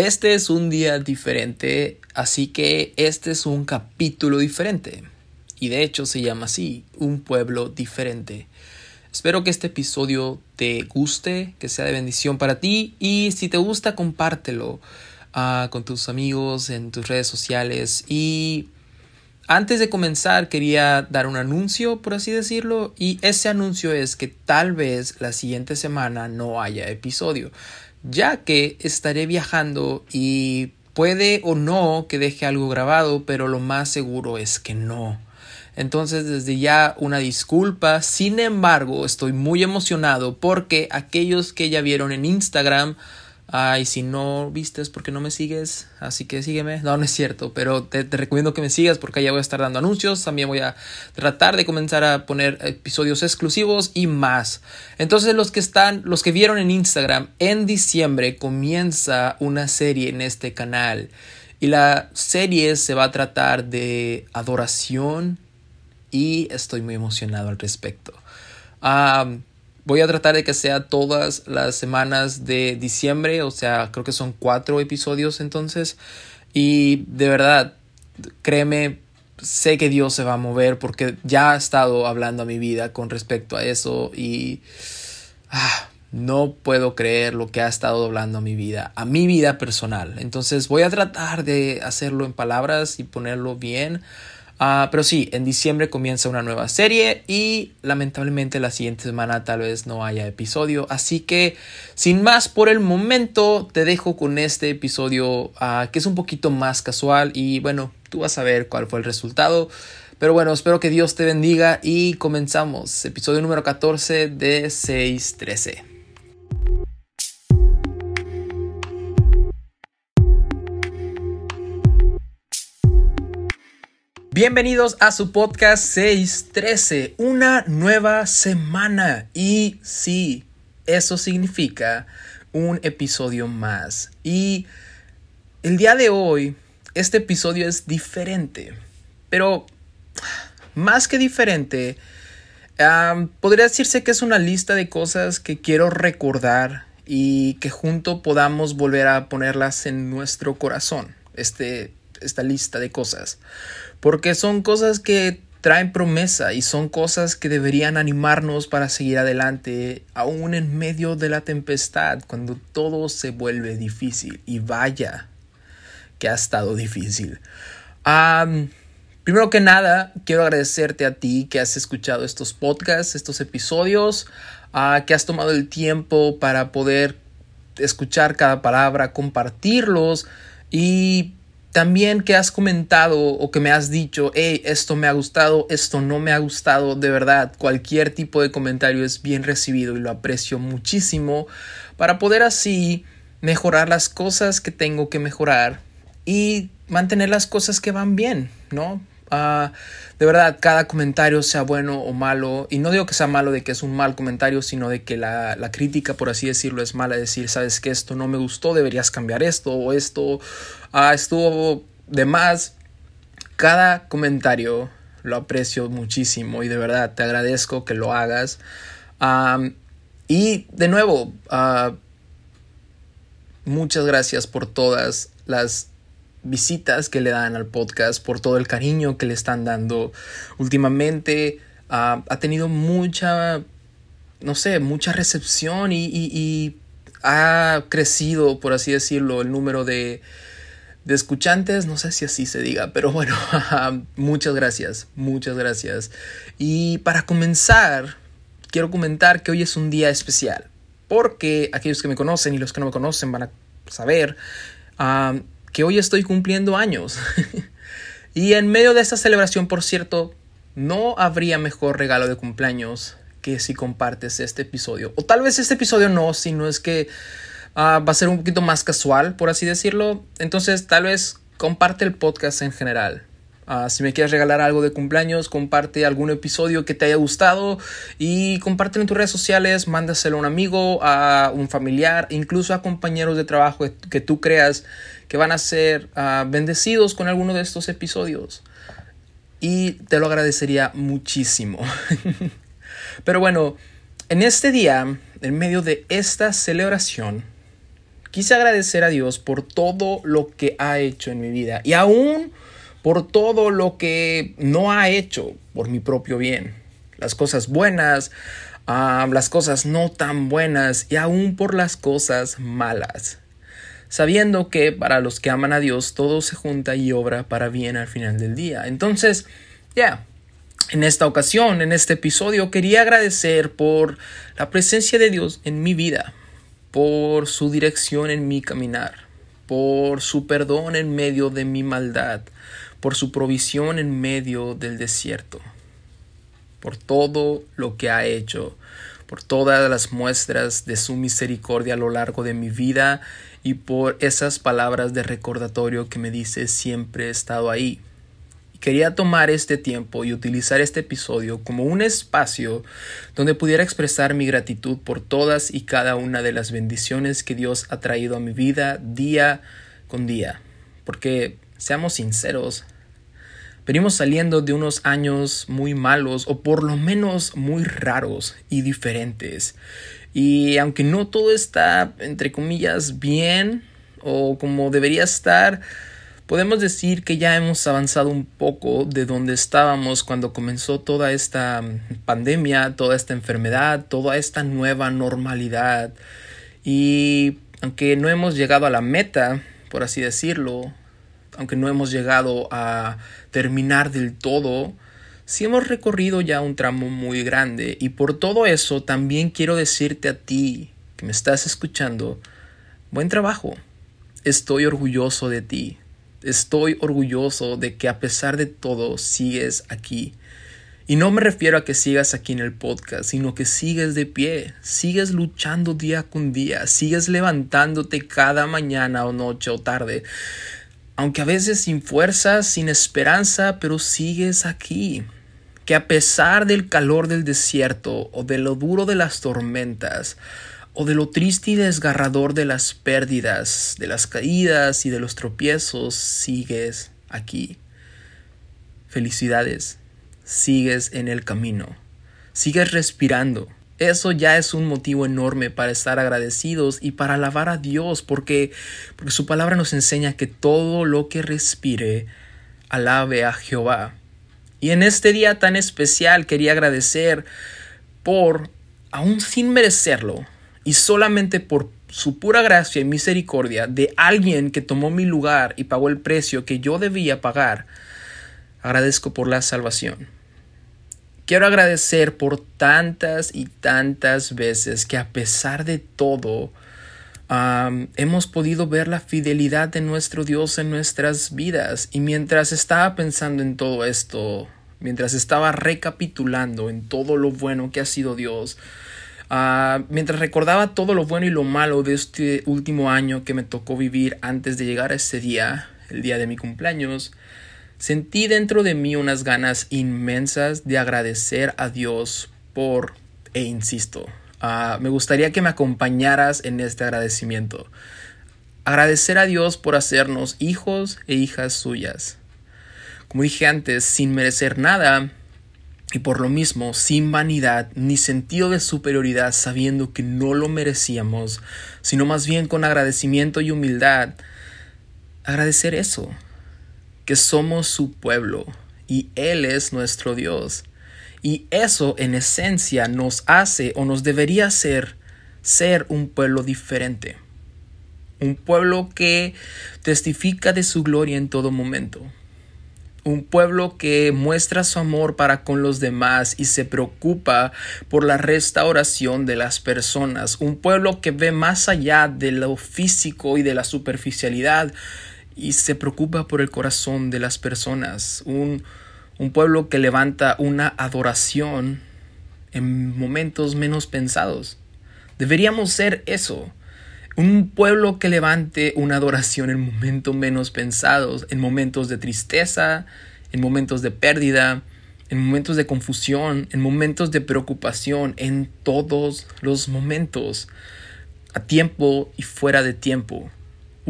Este es un día diferente, así que este es un capítulo diferente. Y de hecho se llama así, un pueblo diferente. Espero que este episodio te guste, que sea de bendición para ti y si te gusta compártelo uh, con tus amigos en tus redes sociales. Y antes de comenzar quería dar un anuncio, por así decirlo, y ese anuncio es que tal vez la siguiente semana no haya episodio ya que estaré viajando y puede o no que deje algo grabado, pero lo más seguro es que no. Entonces desde ya una disculpa, sin embargo estoy muy emocionado porque aquellos que ya vieron en Instagram Ay, si no vistes porque no me sigues, así que sígueme. No, no es cierto, pero te, recomiendo que me sigas porque allá voy a estar dando anuncios. También voy a tratar de comenzar a poner episodios exclusivos y más. Entonces, los que están, los que vieron en Instagram, en diciembre comienza una serie en este canal. Y la serie se va a tratar de adoración y estoy muy emocionado al respecto. Voy a tratar de que sea todas las semanas de diciembre, o sea, creo que son cuatro episodios entonces. Y de verdad, créeme, sé que Dios se va a mover porque ya ha estado hablando a mi vida con respecto a eso y ah, no puedo creer lo que ha estado hablando a mi vida, a mi vida personal. Entonces voy a tratar de hacerlo en palabras y ponerlo bien. Ah, pero sí, en diciembre comienza una nueva serie y lamentablemente la siguiente semana tal vez no haya episodio. Así que sin más por el momento te dejo con este episodio ah, que es un poquito más casual y bueno, tú vas a ver cuál fue el resultado. Pero bueno, espero que Dios te bendiga y comenzamos. Episodio número 14 de 613. Bienvenidos a su podcast 613, una nueva semana. Y sí, eso significa un episodio más. Y el día de hoy, este episodio es diferente. Pero más que diferente, podría decirse que es una lista de cosas que quiero recordar y que junto podamos volver a ponerlas en nuestro corazón. Este, esta lista de cosas porque son cosas que traen promesa y son cosas que deberían animarnos para seguir adelante, aún en medio de la tempestad, cuando todo se vuelve difícil. Y vaya que ha estado difícil. primero que nada, quiero agradecerte a ti que has escuchado estos podcasts, estos episodios, que has tomado el tiempo para poder escuchar cada palabra, compartirlos y también que has comentado o que me has dicho, hey, esto me ha gustado, esto no me ha gustado, de verdad, cualquier tipo de comentario es bien recibido y lo aprecio muchísimo para poder así mejorar las cosas que tengo que mejorar y mantener las cosas que van bien, ¿no? Ah, de verdad, cada comentario sea bueno o malo, y no digo que sea malo de que es un mal comentario, sino de que la, crítica, por así decirlo, es mala, decir, sabes que esto no me gustó, deberías cambiar esto, o esto ah, estuvo de más. Cada comentario lo aprecio muchísimo y de verdad te agradezco que lo hagas. y de nuevo, ah, muchas gracias por todas las visitas que le dan al podcast, por todo el cariño que le están dando últimamente. ha tenido mucha, no sé, mucha recepción y, ha crecido, por así decirlo, el número de, de escuchantes, no sé si así se diga, pero bueno, muchas gracias, muchas gracias. Y para comenzar, quiero comentar que hoy es un día especial, porque aquellos que me conocen y los que no me conocen van a saber que hoy estoy cumpliendo años. y en medio de esta celebración, por cierto, no habría mejor regalo de cumpleaños que si compartes este episodio. O tal vez este episodio no, sino es que ah, va a ser un poquito más casual, por así decirlo. Entonces, tal vez comparte el podcast en general. Ah, si me quieres regalar algo de cumpleaños, comparte algún episodio que te haya gustado y compártelo en tus redes sociales, mándaselo a un amigo, a un familiar, incluso a compañeros de trabajo que tú creas que van a ser ah, bendecidos con alguno de estos episodios. Y te lo agradecería muchísimo. Pero bueno, en este día, en medio de esta celebración, quise agradecer a Dios por todo lo que ha hecho en mi vida y aún por todo lo que no ha hecho por mi propio bien. Las cosas buenas, ah, las cosas no tan buenas y aún por las cosas malas. Sabiendo que para los que aman a Dios todo se junta y obra para bien al final del día. Entonces, ya, en esta ocasión, en este episodio, quería agradecer por la presencia de Dios en mi vida, por su dirección en mi caminar, por su perdón en medio de mi maldad, por su provisión en medio del desierto, por todo lo que ha hecho, por todas las muestras de su misericordia a lo largo de mi vida y por esas palabras de recordatorio que me dice siempre he estado ahí. Quería tomar este tiempo y utilizar este episodio como un espacio donde pudiera expresar mi gratitud por todas y cada una de las bendiciones que Dios ha traído a mi vida día con día. Porque, seamos sinceros, venimos saliendo de unos años muy malos o por lo menos muy raros y diferentes. Y aunque no todo está, entre comillas, bien o como debería estar, podemos decir que ya hemos avanzado un poco de donde estábamos cuando comenzó toda esta pandemia, toda esta enfermedad, toda esta nueva normalidad. Y aunque no hemos llegado a la meta, por así decirlo, aunque no hemos llegado a terminar del todo, sí hemos recorrido ya un tramo muy grande. Y por todo eso también quiero decirte a ti que me estás escuchando, buen trabajo. Estoy orgulloso de ti. Estoy orgulloso de que a pesar de todo sigues aquí. Y no me refiero a que sigas aquí en el podcast, sino que sigues de pie, sigues luchando día con día, sigues levantándote cada mañana o noche o tarde, aunque a veces sin fuerzas, sin esperanza, pero sigues aquí. Que a pesar del calor del desierto o de lo duro de las tormentas, o de lo triste y desgarrador de las pérdidas, de las caídas y de los tropiezos, sigues aquí. Felicidades, sigues en el camino, sigues respirando. Eso ya es un motivo enorme para estar agradecidos y para alabar a Dios, porque, porque su palabra nos enseña que todo lo que respire, alabe a Jehová. Y en este día tan especial quería agradecer por, aún sin merecerlo, y solamente por su pura gracia y misericordia de alguien que tomó mi lugar y pagó el precio que yo debía pagar, agradezco por la salvación. Quiero agradecer por tantas y tantas veces que a pesar de todo, hemos podido ver la fidelidad de nuestro Dios en nuestras vidas. Y mientras estaba pensando en todo esto, mientras estaba recapitulando en todo lo bueno que ha sido Dios, Ah, mientras recordaba todo lo bueno y lo malo de este último año que me tocó vivir antes de llegar a ese día, el día de mi cumpleaños, sentí dentro de mí unas ganas inmensas de agradecer a Dios por, e insisto, ah, me gustaría que me acompañaras en este agradecimiento. Agradecer a Dios por hacernos hijos e hijas suyas. Como dije antes, sin merecer nada, y por lo mismo, sin vanidad ni sentido de superioridad, sabiendo que no lo merecíamos, sino más bien con agradecimiento y humildad, agradecer eso, que somos su pueblo y Él es nuestro Dios. Y eso en esencia nos hace o nos debería hacer ser un pueblo diferente. Un pueblo que testifica de su gloria en todo momento un pueblo que muestra su amor para con los demás y se preocupa por la restauración de las personas, un pueblo que ve más allá de lo físico y de la superficialidad y se preocupa por el corazón de las personas, un, un pueblo que levanta una adoración en momentos menos pensados. Deberíamos ser eso, un pueblo que levante una adoración en momentos menos pensados, en momentos de tristeza, en momentos de pérdida, en momentos de confusión, en momentos de preocupación, en todos los momentos, a tiempo y fuera de tiempo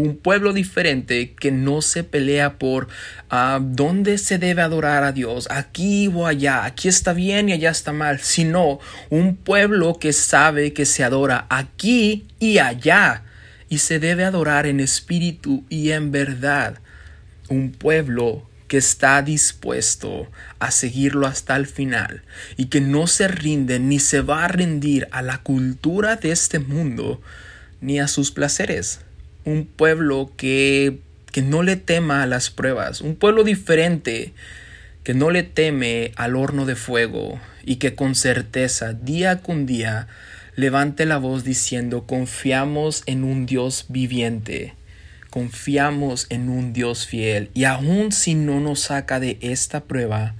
un pueblo diferente que no se pelea por ah, dónde se debe adorar a Dios, aquí o allá, aquí está bien y allá está mal, sino un pueblo que sabe que se adora aquí y allá y se debe adorar en espíritu y en verdad. Un pueblo que está dispuesto a seguirlo hasta el final y que no se rinde ni se va a rendir a la cultura de este mundo ni a sus placeres. Un pueblo que, que no le tema a las pruebas, un pueblo diferente que no le teme al horno de fuego y que con certeza día con día levante la voz diciendo confiamos en un Dios viviente confiamos en un Dios fiel y aun si no nos saca de esta prueba,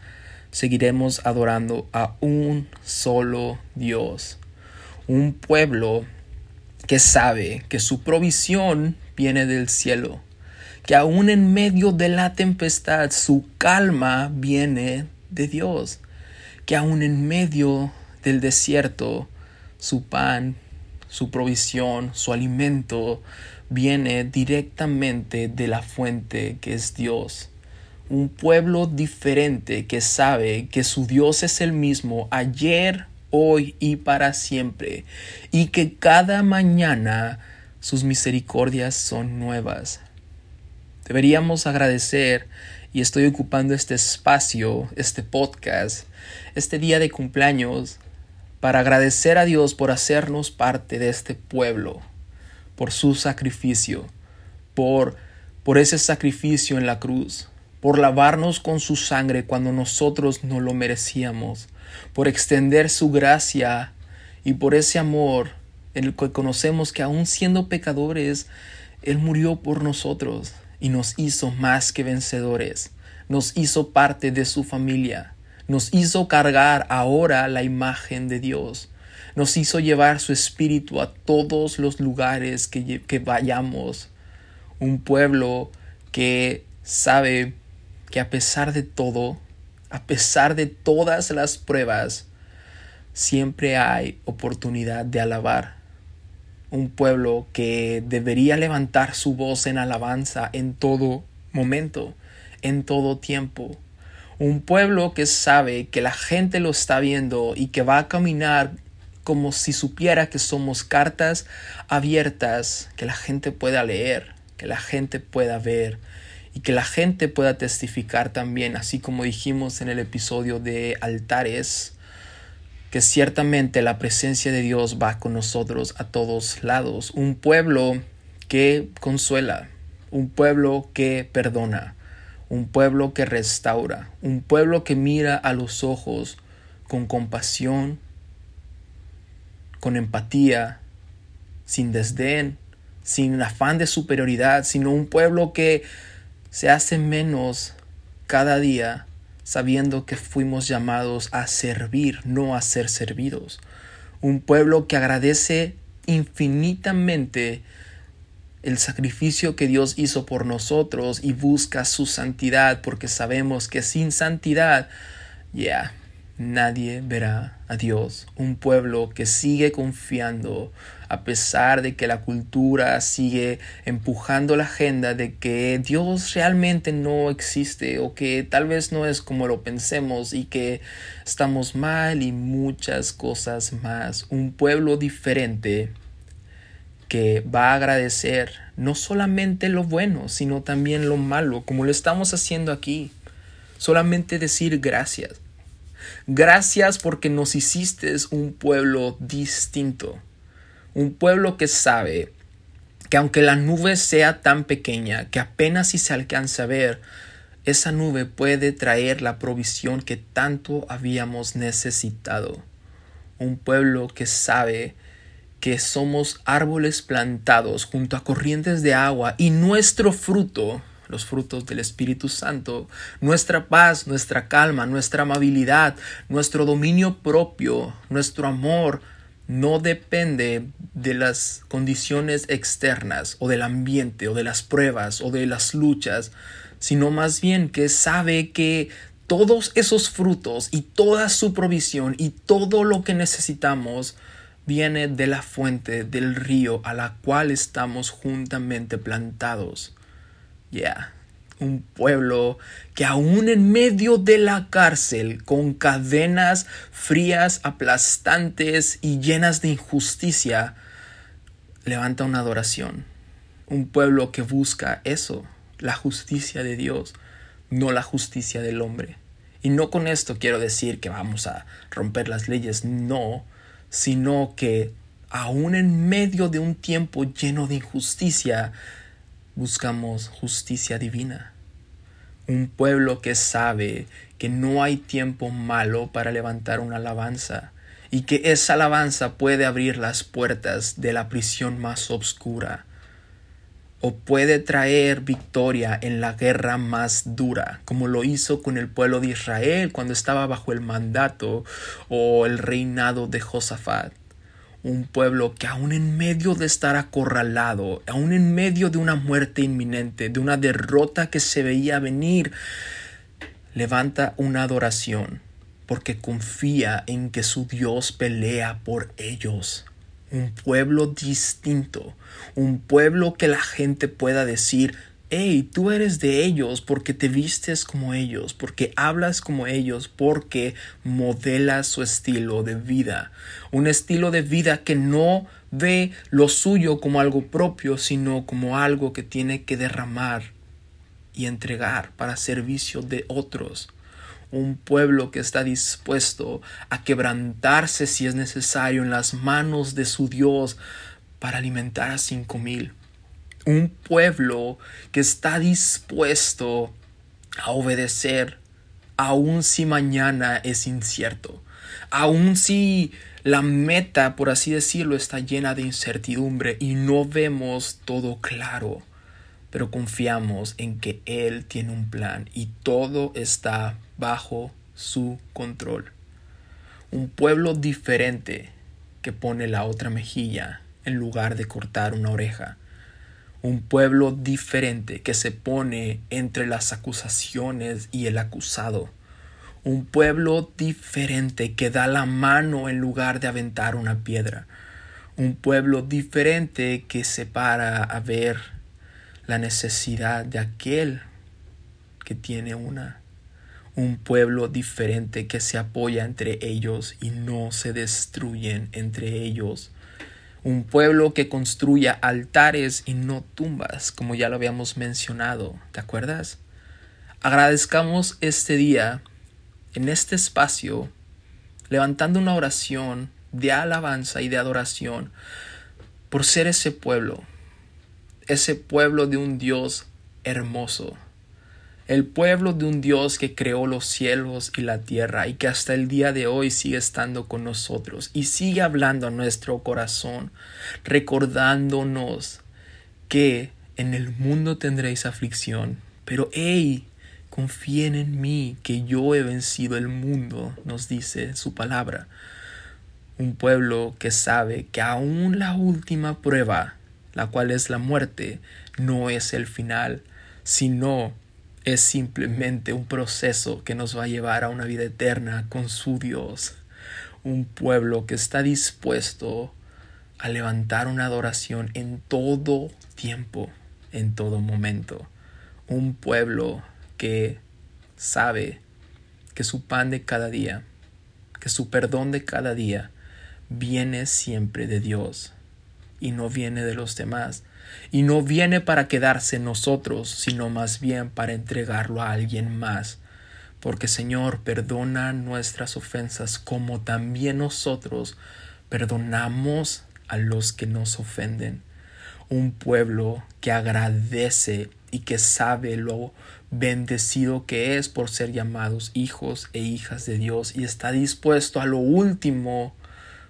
seguiremos adorando a un solo Dios, un pueblo que sabe que su provisión viene del cielo, que aun en medio de la tempestad su calma viene de Dios, que aun en medio del desierto su pan, su provisión, su alimento viene directamente de la fuente que es Dios. Un pueblo diferente que sabe que su Dios es el mismo ayer, hoy y para siempre, y que cada mañana sus misericordias son nuevas. Deberíamos agradecer, y estoy ocupando este espacio, este podcast, este día de cumpleaños, para agradecer a Dios por hacernos parte de este pueblo por su sacrificio, por, por ese sacrificio en la cruz, por lavarnos con su sangre cuando nosotros no lo merecíamos, por extender su gracia y por ese amor en el que conocemos que aún siendo pecadores, Él murió por nosotros y nos hizo más que vencedores, nos hizo parte de su familia, nos hizo cargar ahora la imagen de Dios, nos hizo llevar su espíritu a todos los lugares que, que vayamos. Un pueblo que sabe que a pesar de todo, a pesar de todas las pruebas, siempre hay oportunidad de alabar. Un pueblo que debería levantar su voz en alabanza en todo momento, en todo tiempo. Un pueblo que sabe que la gente lo está viendo y que va a caminar como si supiera que somos cartas abiertas que la gente pueda leer, que la gente pueda ver y que la gente pueda testificar también, así como dijimos en el episodio de altares, que ciertamente la presencia de Dios va con nosotros a todos lados. Un pueblo que consuela, un pueblo que perdona, un pueblo que restaura, un pueblo que mira a los ojos con compasión con empatía, sin desdén, sin afán de superioridad, sino un pueblo que se hace menos cada día sabiendo que fuimos llamados a servir, no a ser servidos. Un pueblo que agradece infinitamente el sacrificio que Dios hizo por nosotros y busca su santidad porque sabemos que sin santidad, ya, nadie verá a Dios. Un pueblo que sigue confiando a pesar de que la cultura sigue empujando la agenda de que Dios realmente no existe o que tal vez no es como lo pensemos y que estamos mal y muchas cosas más. Un pueblo diferente que va a agradecer no solamente lo bueno, sino también lo malo, como lo estamos haciendo aquí. Solamente decir gracias Gracias porque nos hiciste un pueblo distinto, un pueblo que sabe que aunque la nube sea tan pequeña que apenas si se alcanza a ver, esa nube puede traer la provisión que tanto habíamos necesitado. Un pueblo que sabe que somos árboles plantados junto a corrientes de agua y nuestro fruto los frutos del Espíritu Santo, nuestra paz, nuestra calma, nuestra amabilidad, nuestro dominio propio, nuestro amor, no depende de las condiciones externas o del ambiente o de las pruebas o de las luchas, sino más bien que sabe que todos esos frutos y toda su provisión y todo lo que necesitamos viene de la fuente del río a la cual estamos juntamente plantados. Ya, un pueblo que aún en medio de la cárcel, con cadenas frías, aplastantes y llenas de injusticia, levanta una adoración, Un pueblo que busca eso, la justicia de Dios, no la justicia del hombre. Y no con esto quiero decir que vamos a romper las leyes, no, sino que aún en medio de un tiempo lleno de injusticia, buscamos justicia divina. Un pueblo que sabe que no hay tiempo malo para levantar una alabanza y que esa alabanza puede abrir las puertas de la prisión más oscura o puede traer victoria en la guerra más dura, como lo hizo con el pueblo de Israel cuando estaba bajo el mandato o el reinado de Josafat. Un pueblo que aún en medio de estar acorralado, aún en medio de una muerte inminente, de una derrota que se veía venir, levanta una adoración porque confía en que su Dios pelea por ellos. Un pueblo distinto, un pueblo que la gente pueda decir, hey, tú eres de ellos porque te vistes como ellos, porque hablas como ellos, porque modelas su estilo de vida. Un estilo de vida que no ve lo suyo como algo propio, sino como algo que tiene que derramar y entregar para servicio de otros un pueblo que está dispuesto a quebrantarse si es necesario en las manos de su Dios para alimentar a cinco mil. Un pueblo que está dispuesto a obedecer aun si mañana es incierto, aun si la meta, por así decirlo, está llena de incertidumbre y no vemos todo claro, pero confiamos en que Él tiene un plan y todo está bajo su control. Un pueblo diferente que pone la otra mejilla en lugar de cortar una oreja. Un pueblo diferente que se pone entre las acusaciones y el acusado. Un pueblo diferente que da la mano en lugar de aventar una piedra. Un pueblo diferente que se para a ver la necesidad de aquel que tiene una un pueblo diferente que se apoya entre ellos y no se destruyen entre ellos. Un pueblo que construya altares y no tumbas, como ya lo habíamos mencionado, ¿te acuerdas? Agradezcamos este día, en este espacio, levantando una oración de alabanza y de adoración por ser ese pueblo, ese pueblo de un Dios hermoso el pueblo de un Dios que creó los cielos y la tierra y que hasta el día de hoy sigue estando con nosotros y sigue hablando a nuestro corazón, recordándonos que en el mundo tendréis aflicción, pero hey, confíen en mí, que yo he vencido el mundo, nos dice su palabra. Un pueblo que sabe que aún la última prueba, la cual es la muerte, no es el final, sino es simplemente un proceso que nos va a llevar a una vida eterna con su Dios. Un pueblo que está dispuesto a levantar una adoración en todo tiempo, en todo momento. Un pueblo que sabe que su pan de cada día, que su perdón de cada día viene siempre de Dios y no viene de los demás, y no viene para quedarse en nosotros, sino más bien para entregarlo a alguien más. Porque Señor, perdona nuestras ofensas como también nosotros perdonamos a los que nos ofenden. Un pueblo que agradece y que sabe lo bendecido que es por ser llamados hijos e hijas de Dios y está dispuesto a lo último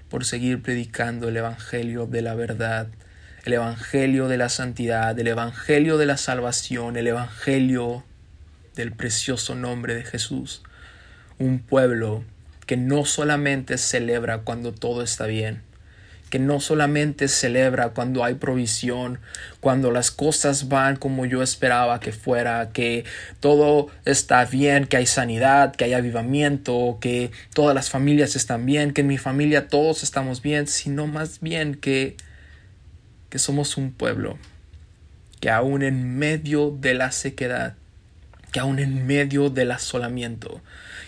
por seguir predicando el Evangelio de la verdad el Evangelio de la santidad, el Evangelio de la salvación, el Evangelio del precioso nombre de Jesús. Un pueblo que no solamente celebra cuando todo está bien, que no solamente celebra cuando hay provisión, cuando las cosas van como yo esperaba que fuera, que todo está bien, que hay sanidad, que hay avivamiento, que todas las familias están bien, que en mi familia todos estamos bien, sino más bien que que somos un pueblo que aún en medio de la sequedad, que aún en medio del asolamiento,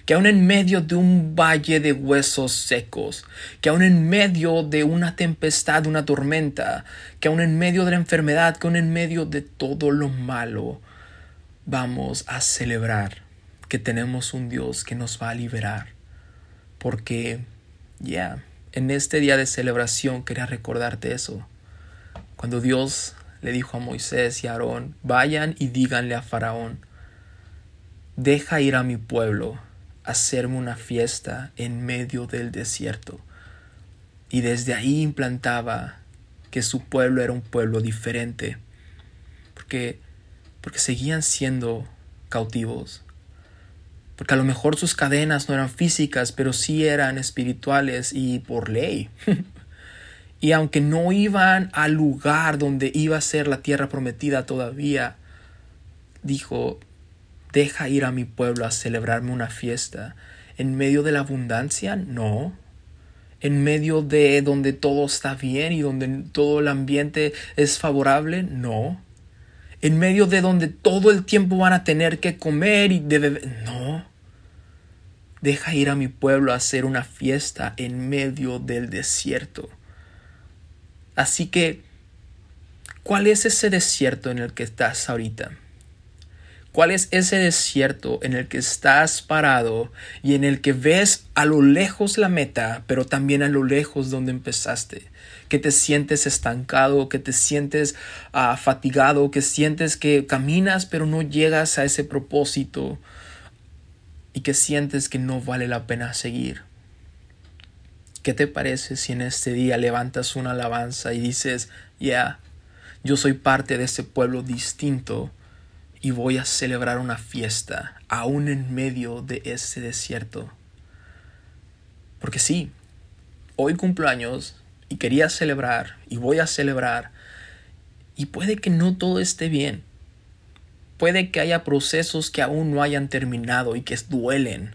que aún en medio de un valle de huesos secos, que aún en medio de una tempestad, una tormenta, que aún en medio de la enfermedad, que aún en medio de todo lo malo, vamos a celebrar que tenemos un Dios que nos va a liberar. Porque, ya, en este día de celebración quería recordarte eso. Cuando Dios le dijo a Moisés y a Aarón, vayan y díganle a Faraón, deja ir a mi pueblo hacerme una fiesta en medio del desierto. Y desde ahí implantaba que su pueblo era un pueblo diferente, porque, porque seguían siendo cautivos, porque a lo mejor sus cadenas no eran físicas, pero sí eran espirituales y por ley. y aunque no iban al lugar donde iba a ser la tierra prometida todavía, dijo, deja ir a mi pueblo a celebrarme una fiesta. ¿En medio de la abundancia? No. ¿En medio de donde todo está bien y donde todo el ambiente es favorable? No. ¿En medio de donde todo el tiempo van a tener que comer y de beber? No. Deja ir a mi pueblo a hacer una fiesta en medio del desierto. Así que, ¿cuál es ese desierto en el que estás ahorita? ¿Cuál es ese desierto en el que estás parado y en el que ves a lo lejos la meta, pero también a lo lejos donde empezaste? Que te sientes estancado, que te sientes uh, fatigado, que sientes que caminas pero no llegas a ese propósito y que sientes que no vale la pena seguir. ¿Qué te parece si en este día levantas una alabanza y dices, ya, yo soy parte de ese pueblo distinto? y voy a celebrar una fiesta aún en medio de ese desierto. Porque sí, hoy cumplo años y quería celebrar y voy a celebrar y puede que no todo esté bien. Puede que haya procesos que aún no hayan terminado y que duelen.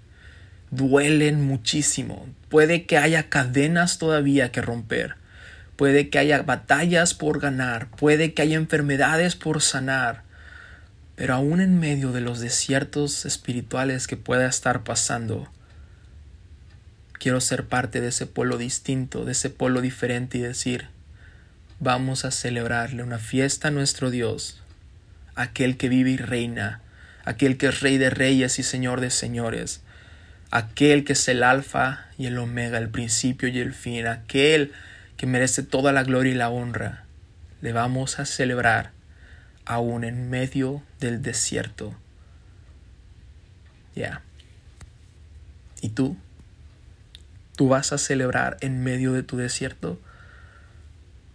Duelen muchísimo. Puede que haya cadenas todavía que romper. Puede que haya batallas por ganar. Puede que haya enfermedades por sanar. Pero aún en medio de los desiertos espirituales que pueda estar pasando, quiero ser parte de ese pueblo distinto, de ese pueblo diferente y decir, vamos a celebrarle una fiesta a nuestro Dios, aquel que vive y reina, aquel que es rey de reyes y señor de señores, aquel que es el alfa y el omega, el principio y el fin, aquel que merece toda la gloria y la honra. Le vamos a celebrar aún en medio del desierto. Ya. ¿Y tú? ¿Tú vas a celebrar en medio de tu desierto?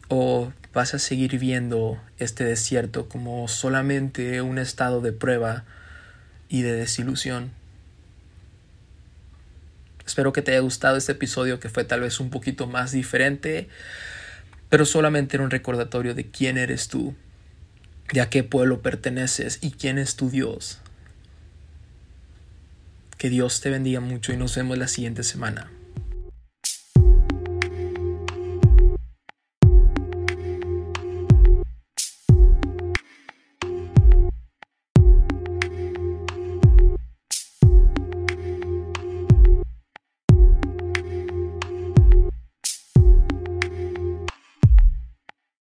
¿O vas a seguir viendo este desierto como solamente un estado de prueba y de desilusión? Espero que te haya gustado este episodio que fue tal vez un poquito más diferente, pero solamente era un recordatorio de quién eres tú de a qué pueblo perteneces y quién es tu Dios. Que Dios te bendiga mucho y nos vemos la siguiente semana.